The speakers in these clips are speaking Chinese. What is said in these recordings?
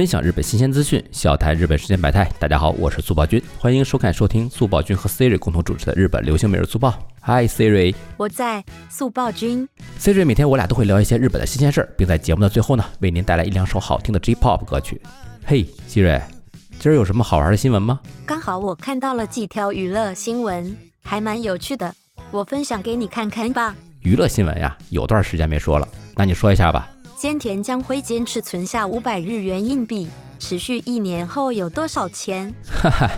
分享日本新鲜资讯，笑谈日本世间百态。大家好，我是速报君，欢迎收看收听速报君和 Siri 共同主持的日本流行每日速报。Hi Siri，我在速报君。Siri 每天我俩都会聊一些日本的新鲜事儿，并在节目的最后呢，为您带来一两首好听的 J-pop 歌曲。嘿，Siri，今儿有什么好玩的新闻吗？刚好我看到了几条娱乐新闻，还蛮有趣的，我分享给你看看吧。娱乐新闻呀，有段时间没说了，那你说一下吧。菅田将会坚持存下五百日元硬币，持续一年后有多少钱？哈哈，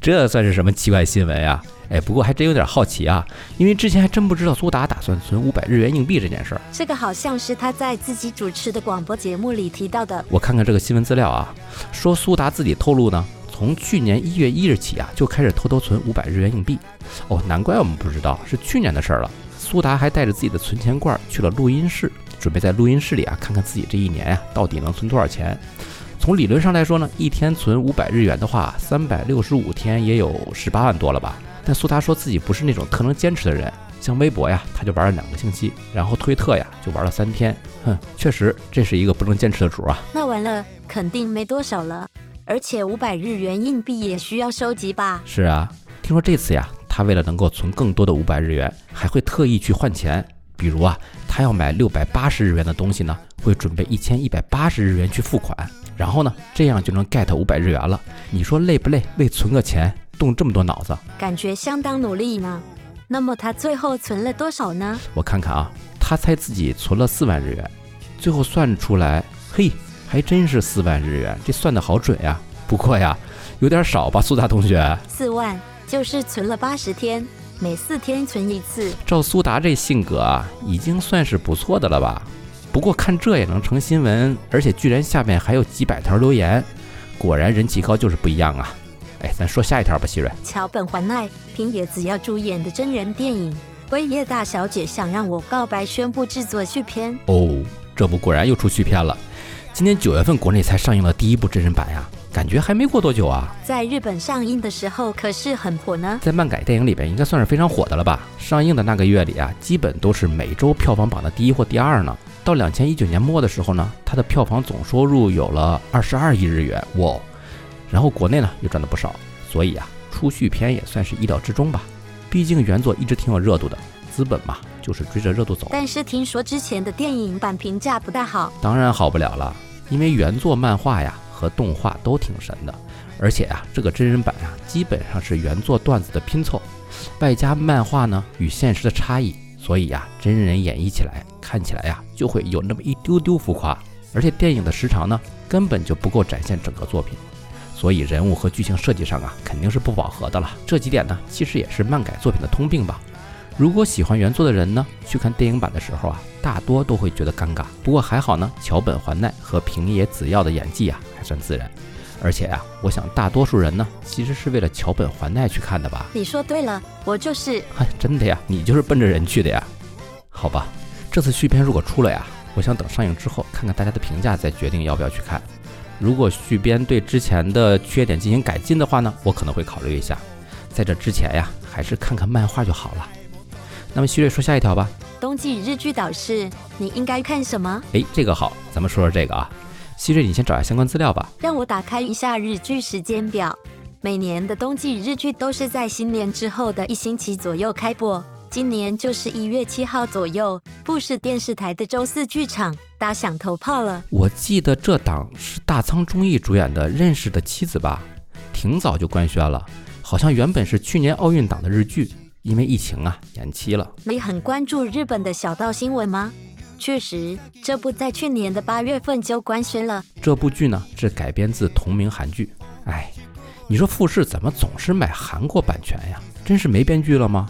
这算是什么奇怪新闻呀？哎，不过还真有点好奇啊，因为之前还真不知道苏达打算存五百日元硬币这件事儿。这个好像是他在自己主持的广播节目里提到的。我看看这个新闻资料啊，说苏达自己透露呢，从去年一月一日起啊，就开始偷偷存五百日元硬币。哦，难怪我们不知道，是去年的事儿了。苏达还带着自己的存钱罐去了录音室。准备在录音室里啊，看看自己这一年呀，到底能存多少钱。从理论上来说呢，一天存五百日元的话，三百六十五天也有十八万多了吧。但苏达说自己不是那种特能坚持的人，像微博呀，他就玩了两个星期，然后推特呀，就玩了三天。哼，确实这是一个不能坚持的主啊。那完了，肯定没多少了。而且五百日元硬币也需要收集吧？是啊，听说这次呀，他为了能够存更多的五百日元，还会特意去换钱。比如啊，他要买六百八十日元的东西呢，会准备一千一百八十日元去付款，然后呢，这样就能 get 五百日元了。你说累不累？为存个钱动这么多脑子，感觉相当努力呢。那么他最后存了多少呢？我看看啊，他猜自己存了四万日元，最后算出来，嘿，还真是四万日元，这算的好准呀。不过呀，有点少吧，苏大同学。四万就是存了八十天。每四天存一次，照苏达这性格啊，已经算是不错的了吧？不过看这也能成新闻，而且居然下面还有几百条留言，果然人气高就是不一样啊！哎，咱说下一条吧，希瑞。桥本环奈平野紫耀主演的真人电影《辉夜大小姐想让我告白》宣布制作续篇。哦，这部果然又出续篇了。今年九月份国内才上映了第一部真人版呀。感觉还没过多久啊，在日本上映的时候可是很火呢。在漫改电影里边，应该算是非常火的了吧？上映的那个月里啊，基本都是每周票房榜的第一或第二呢。到两千一九年末的时候呢，它的票房总收入有了二十二亿日元，哇！然后国内呢又赚了不少，所以啊，出续片也算是意料之中吧。毕竟原作一直挺有热度的，资本嘛就是追着热度走。但是听说之前的电影版评价不大好，当然好不了了，因为原作漫画呀。和动画都挺神的，而且呀，这个真人版呀，基本上是原作段子的拼凑，外加漫画呢与现实的差异，所以呀，真人演绎起来看起来呀，就会有那么一丢丢浮夸。而且电影的时长呢，根本就不够展现整个作品，所以人物和剧情设计上啊，肯定是不饱和的了。这几点呢，其实也是漫改作品的通病吧。如果喜欢原作的人呢，去看电影版的时候啊，大多都会觉得尴尬。不过还好呢，桥本环奈和平野紫耀的演技啊，还算自然。而且呀，我想大多数人呢，其实是为了桥本环奈去看的吧？你说对了，我就是。嗨，真的呀，你就是奔着人去的呀？好吧，这次续片如果出了呀，我想等上映之后看看大家的评价，再决定要不要去看。如果续编对之前的缺点进行改进的话呢，我可能会考虑一下。在这之前呀，还是看看漫画就好了。那么，希瑞说下一条吧。冬季日剧导视，你应该看什么？哎，这个好，咱们说说这个啊。希瑞，你先找下相关资料吧。让我打开一下日剧时间表。每年的冬季日剧都是在新年之后的一星期左右开播。今年就是一月七号左右，富士电视台的周四剧场打响头炮了。我记得这档是大仓忠义主演的《认识的妻子》吧？挺早就官宣了，好像原本是去年奥运档的日剧。因为疫情啊，延期了。你很关注日本的小道新闻吗？确实，这部在去年的八月份就官宣了。这部剧呢是改编自同名韩剧。哎，你说富士怎么总是买韩国版权呀？真是没编剧了吗？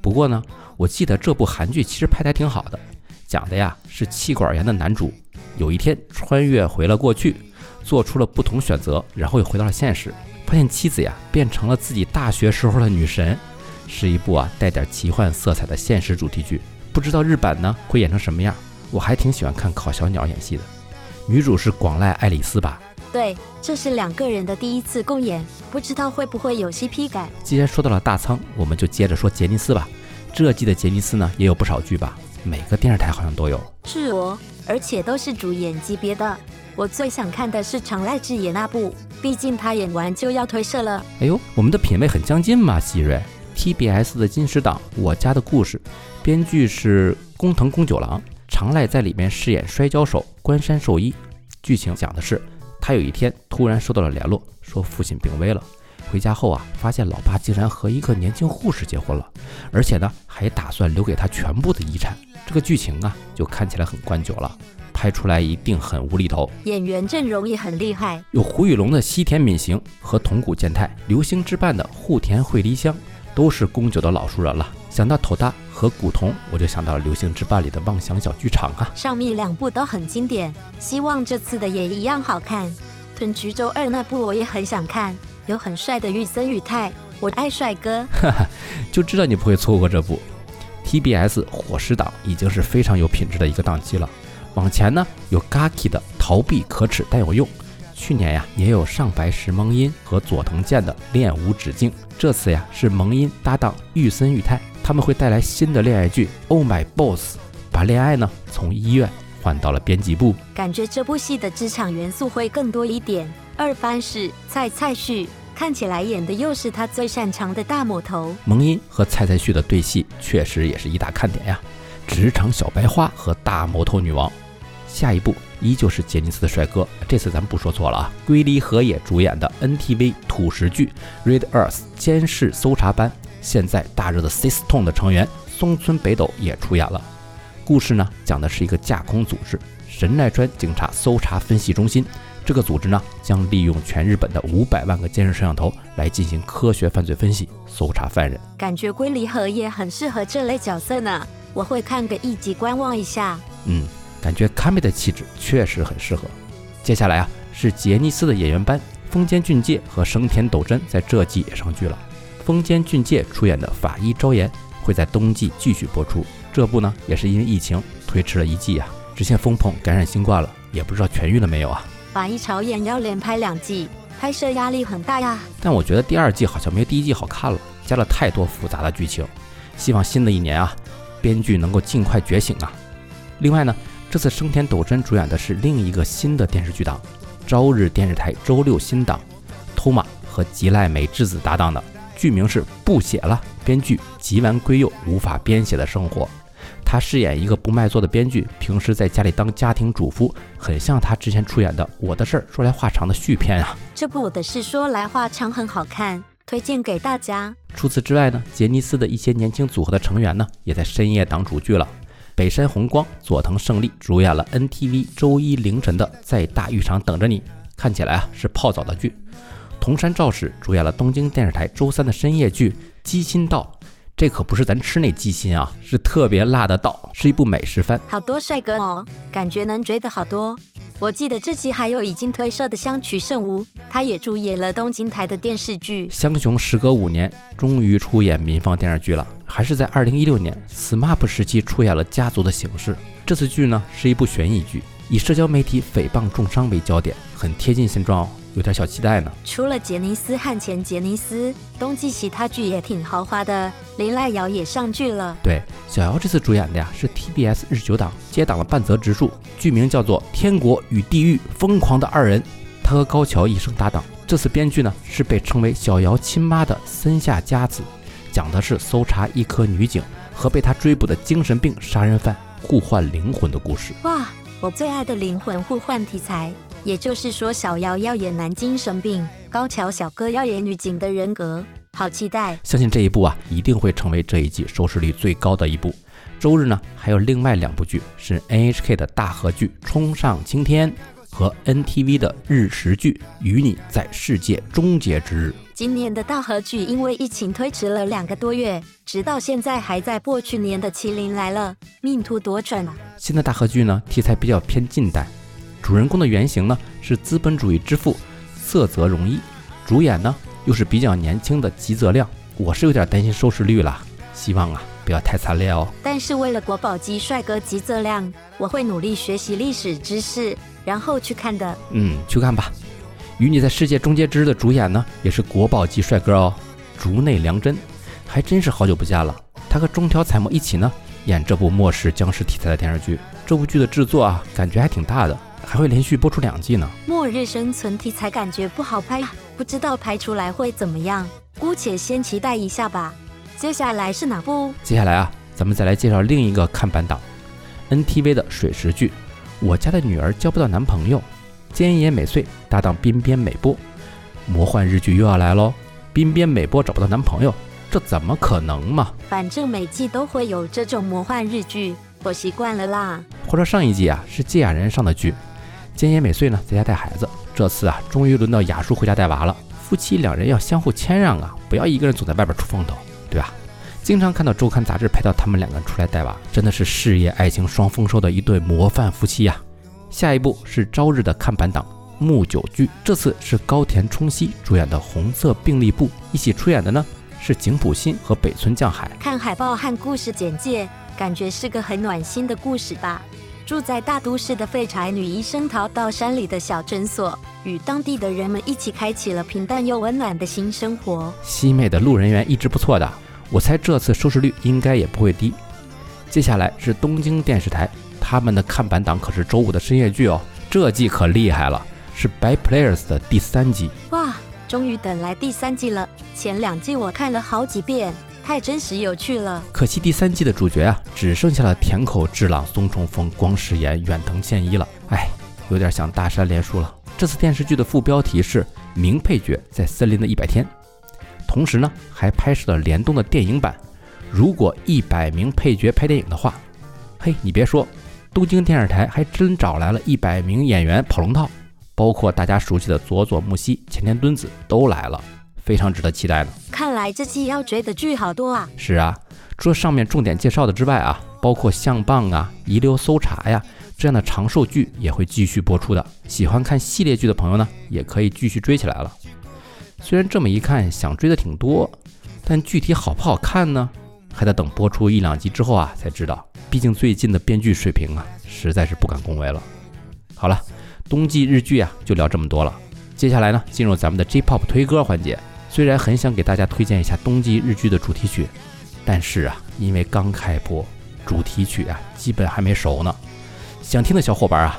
不过呢，我记得这部韩剧其实拍得还挺好的，讲的呀是气管炎的男主，有一天穿越回了过去，做出了不同选择，然后又回到了现实，发现妻子呀变成了自己大学时候的女神。是一部啊带点奇幻色彩的现实主题剧，不知道日版呢会演成什么样？我还挺喜欢看烤小鸟演戏的，女主是广濑爱丽丝吧？对，这是两个人的第一次共演，不知道会不会有 CP 感。既然说到了大仓，我们就接着说杰尼斯吧。这季的杰尼斯呢也有不少剧吧，每个电视台好像都有。是哦，而且都是主演级别的。我最想看的是长濑智也那部，毕竟他演完就要退社了。哎呦，我们的品味很相近嘛，希瑞。TBS 的金石党《我家的故事》，编剧是工藤公九郎，常濑在里面饰演摔跤手关山寿一。剧情讲的是，他有一天突然收到了联络，说父亲病危了。回家后啊，发现老爸竟然和一个年轻护士结婚了，而且呢，还打算留给他全部的遗产。这个剧情啊，就看起来很关九了，拍出来一定很无厘头。演员阵容也很厉害，有胡宇龙的西田敏行和桐谷健太，流星之伴的户田惠梨香，都是宫九的老熟人了。想到头大和古潼，我就想到了《流星之霸》里的妄想小剧场啊。上面两部都很经典，希望这次的也一样好看。吞橘周二那部我也很想看。有很帅的玉森裕太，我爱帅哥，哈哈，就知道你不会错过这部 TBS 火石档，已经是非常有品质的一个档期了。往前呢有 Gaki 的逃避可耻但有用，去年呀也有上白石萌音和佐藤健的恋无止境，这次呀是萌音搭档玉森裕太，他们会带来新的恋爱剧 Oh My Boss，把恋爱呢从医院换到了编辑部，感觉这部戏的职场元素会更多一点。二番是蔡蔡旭，看起来演的又是他最擅长的大魔头。萌音和蔡蔡旭的对戏确实也是一大看点呀。职场小白花和大魔头女王，下一部依旧是杰尼斯的帅哥，这次咱们不说错了啊。龟梨和也主演的 NTV 土石剧《Red Earth 监视搜查班》，现在大热的 System 的成员松村北斗也出演了。故事呢，讲的是一个架空组织——神奈川警察搜查分析中心。这个组织呢，将利用全日本的五百万个监视摄像头来进行科学犯罪分析、搜查犯人。感觉龟梨和也很适合这类角色呢，我会看个一集观望一下。嗯，感觉卡米的气质确实很适合。接下来啊，是杰尼斯的演员班，丰间俊介和生田斗真在这季也上剧了。丰间俊介出演的《法医昭言》会在冬季继续播出，这部呢也是因为疫情推迟了一季啊。之前风鹏感染新冠了，也不知道痊愈了没有啊。法医朝演要连拍两季，拍摄压力很大呀。但我觉得第二季好像没第一季好看了，加了太多复杂的剧情。希望新的一年啊，编剧能够尽快觉醒啊。另外呢，这次生田斗真主演的是另一个新的电视剧档，朝日电视台周六新档，托马和吉濑美智子搭档的，剧名是不写了，编剧吉丸圭佑无法编写的生活。他饰演一个不卖座的编剧，平时在家里当家庭主妇，很像他之前出演的《我的事儿说来话长》的续篇啊。这部《我的事说来话长》很好看，推荐给大家。除此之外呢，杰尼斯的一些年轻组合的成员呢，也在深夜档主剧了。北山宏光、佐藤胜利主演了 NTV 周一凌晨的《在大浴场等着你》，看起来啊是泡澡的剧。桐山照史主演了东京电视台周三的深夜剧《鸡心道》。这可不是咱吃那鸡心啊，是特别辣的道，是一部美食番。好多帅哥哦，感觉能追的好多。我记得这期还有已经退社的香取慎吾，他也主演了东京台的电视剧。香雄时隔五年终于出演民放电视剧了，还是在二零一六年 SMAP 时期出演了《家族的形式》。这次剧呢是一部悬疑剧，以社交媒体诽谤重伤为焦点，很贴近现状哦。有点小期待呢。除了杰尼斯和前杰尼斯，冬季其他剧也挺豪华的。林濑遥也上剧了。对，小遥这次主演的呀是 TBS 日九档接档了半泽直树，剧名叫做《天国与地狱：疯狂的二人》。他和高桥一生搭档。这次编剧呢是被称为小遥亲妈的森下佳子，讲的是搜查一颗女警和被她追捕的精神病杀人犯互换灵魂的故事。哇，我最爱的灵魂互换题材。也就是说，小姚要演男精神病，高桥小哥要演女警的人格，好期待！相信这一部啊，一定会成为这一季收视率最高的一部。周日呢，还有另外两部剧是 NHK 的大合剧《冲上青天》和 NTV 的日食剧《与你在世界终结之日》。今年的大合剧因为疫情推迟了两个多月，直到现在还在播。去年的《麒麟来了》命途多舛啊！新的大合剧呢，题材比较偏近代。主人公的原型呢是资本主义之父色泽荣一，主演呢又是比较年轻的吉泽亮，我是有点担心收视率了，希望啊不要太惨烈哦。但是为了国宝级帅哥吉泽亮，我会努力学习历史知识，然后去看的。嗯，去看吧。与你在世界终结之日的主演呢也是国宝级帅哥哦，竹内良真，还真是好久不见了。他和中条彩墨一起呢演这部末世僵尸题材的电视剧。这部剧的制作啊，感觉还挺大的，还会连续播出两季呢。末日生存题材感觉不好拍，不知道拍出来会怎么样，姑且先期待一下吧。接下来是哪部？接下来啊，咱们再来介绍另一个看板档，NTV 的水石剧《我家的女儿交不到男朋友》，菅野美穗搭档滨边美波，魔幻日剧又要来喽！滨边美波找不到男朋友，这怎么可能嘛？反正每季都会有这种魔幻日剧，我习惯了啦。话说上一季啊是芥雅人上的剧，菅野美穗呢在家带孩子，这次啊终于轮到雅叔回家带娃了，夫妻两人要相互谦让啊，不要一个人总在外边出风头。对吧？经常看到周刊杂志拍到他们两个人出来带娃，真的是事业爱情双丰收的一对模范夫妻呀。下一部是朝日的看板档《木九剧》，这次是高田充希主演的红色病历簿，一起出演的呢是井浦新和北村匠海。看海报和故事简介，感觉是个很暖心的故事吧？住在大都市的废柴女医生逃到山里的小诊所，与当地的人们一起开启了平淡又温暖的新生活。西妹的路人缘一直不错的，我猜这次收视率应该也不会低。接下来是东京电视台，他们的看板档可是周五的深夜剧哦，这季可厉害了，是《By Players》的第三季。哇，终于等来第三季了！前两季我看了好几遍。太真实有趣了，可惜第三季的主角啊，只剩下了田口智朗、松重丰、光世妍、远藤宪一了。哎，有点像大山连书了。这次电视剧的副标题是“名配角在森林的一百天”，同时呢，还拍摄了联动的电影版。如果一百名配角拍电影的话，嘿，你别说，东京电视台还真找来了一百名演员跑龙套，包括大家熟悉的佐佐木希、前田敦子都来了。非常值得期待呢。看来这期要追的剧好多啊。是啊，除了上面重点介绍的之外啊，包括相棒啊、遗留搜查呀这样的长寿剧也会继续播出的。喜欢看系列剧的朋友呢，也可以继续追起来了。虽然这么一看想追的挺多，但具体好不好看呢，还得等播出一两集之后啊才知道。毕竟最近的编剧水平啊，实在是不敢恭维了。好了，冬季日剧啊就聊这么多了。接下来呢，进入咱们的 J-Pop 推歌环节。虽然很想给大家推荐一下冬季日剧的主题曲，但是啊，因为刚开播，主题曲啊基本还没熟呢。想听的小伙伴啊，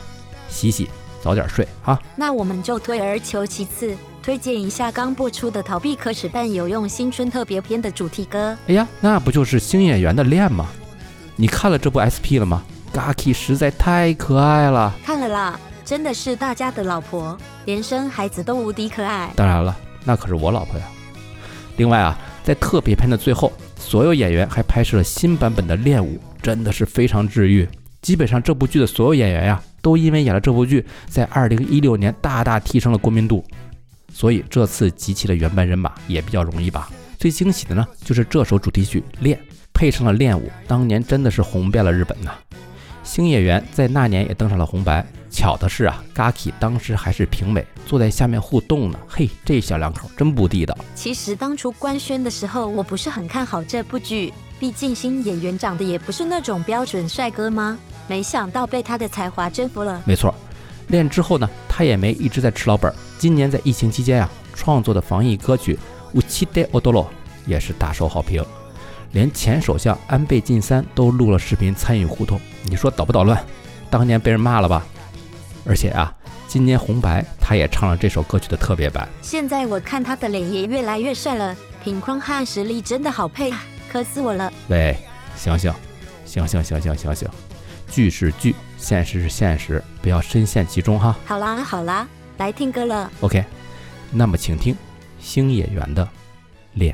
洗洗，早点睡啊。那我们就退而求其次，推荐一下刚播出的《逃避可耻但有用新春特别篇》的主题歌。哎呀，那不就是星演员的《恋》吗？你看了这部 SP 了吗？Gaki 实在太可爱了。看了啦，真的是大家的老婆，连生孩子都无敌可爱。当然了。那可是我老婆呀。另外啊，在特别篇的最后，所有演员还拍摄了新版本的练舞，真的是非常治愈。基本上这部剧的所有演员呀，都因为演了这部剧，在二零一六年大大提升了国民度。所以这次集齐了原班人马也比较容易吧。最惊喜的呢，就是这首主题曲《练》配上了练舞，当年真的是红遍了日本呐。星野源在那年也登上了红白。巧的是啊，Gaki 当时还是评委，坐在下面互动呢。嘿，这小两口真不地道。其实当初官宣的时候，我不是很看好这部剧，毕竟新演员长得也不是那种标准帅哥吗？没想到被他的才华征服了。没错，练之后呢，他也没一直在吃老本。今年在疫情期间啊，创作的防疫歌曲《乌七代奥多罗》也是大受好评，连前首相安倍晋三都录了视频参与互动。你说捣不捣乱？当年被人骂了吧？而且啊，今年红白他也唱了这首歌曲的特别版。现在我看他的脸也越来越帅了，品框和实力真的好配，啊磕死我了。喂，醒醒，醒醒，醒醒，醒醒！剧是剧，现实是现实，不要深陷其中哈。好啦好啦，来听歌了。OK，那么请听星野源的《恋》。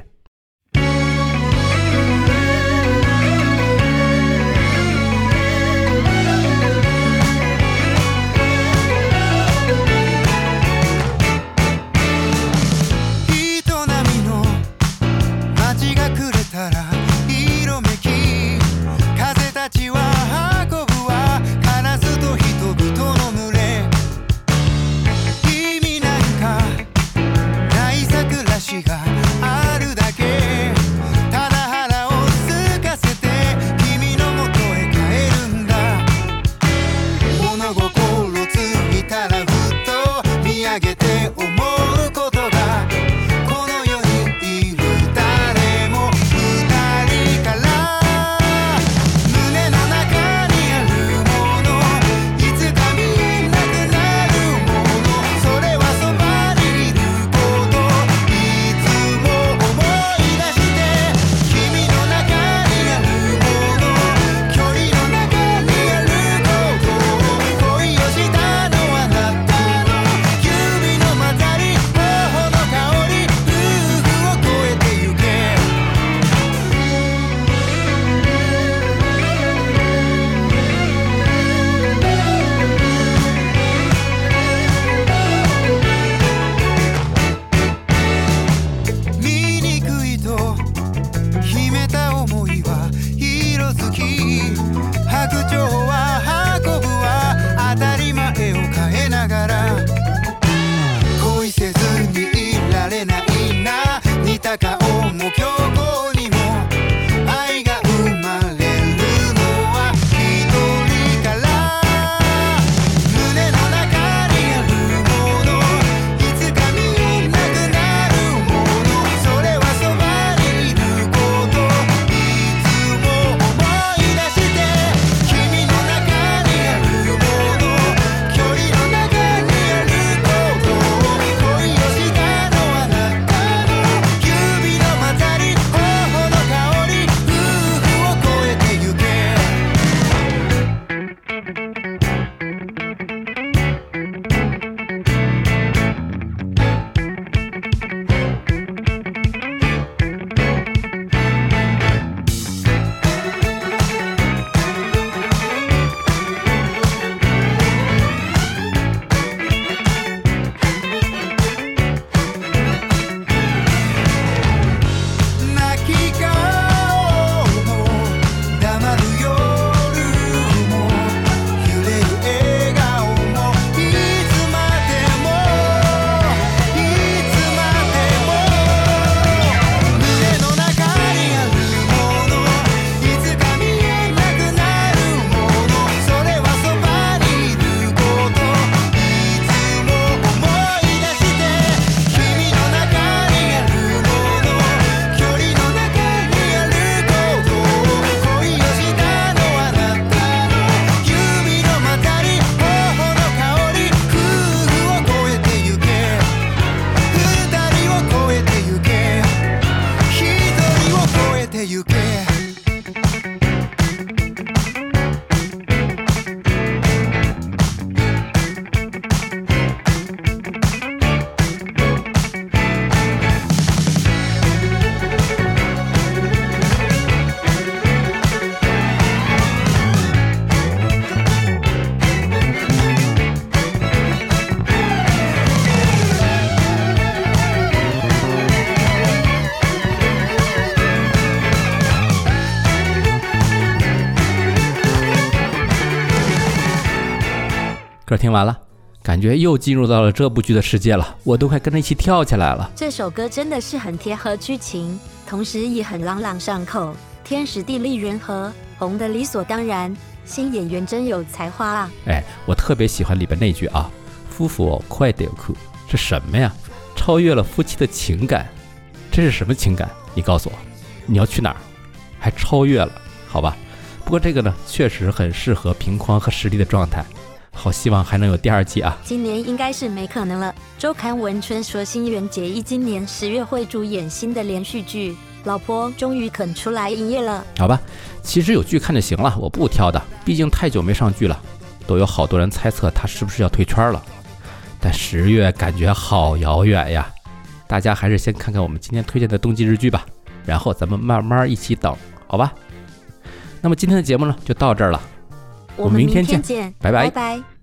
歌听完了，感觉又进入到了这部剧的世界了，我都快跟着一起跳起来了。这首歌真的是很贴合剧情，同时也很朗朗上口，天时地利人和，红的理所当然。新演员真有才华啊！哎，我特别喜欢里边那句啊，“夫妇哦，快点哭”，是什么呀？超越了夫妻的情感，这是什么情感？你告诉我，你要去哪儿？还超越了，好吧？不过这个呢，确实很适合平框和实力的状态。好，希望还能有第二季啊！今年应该是没可能了。周刊文春说，新垣结衣今年十月会主演新的连续剧，老婆终于肯出来营业了。好吧，其实有剧看就行了，我不挑的，毕竟太久没上剧了，都有好多人猜测他是不是要退圈了。但十月感觉好遥远呀，大家还是先看看我们今天推荐的冬季日剧吧，然后咱们慢慢一起等，好吧？那么今天的节目呢，就到这儿了。我们明天天见拜拜拜拜。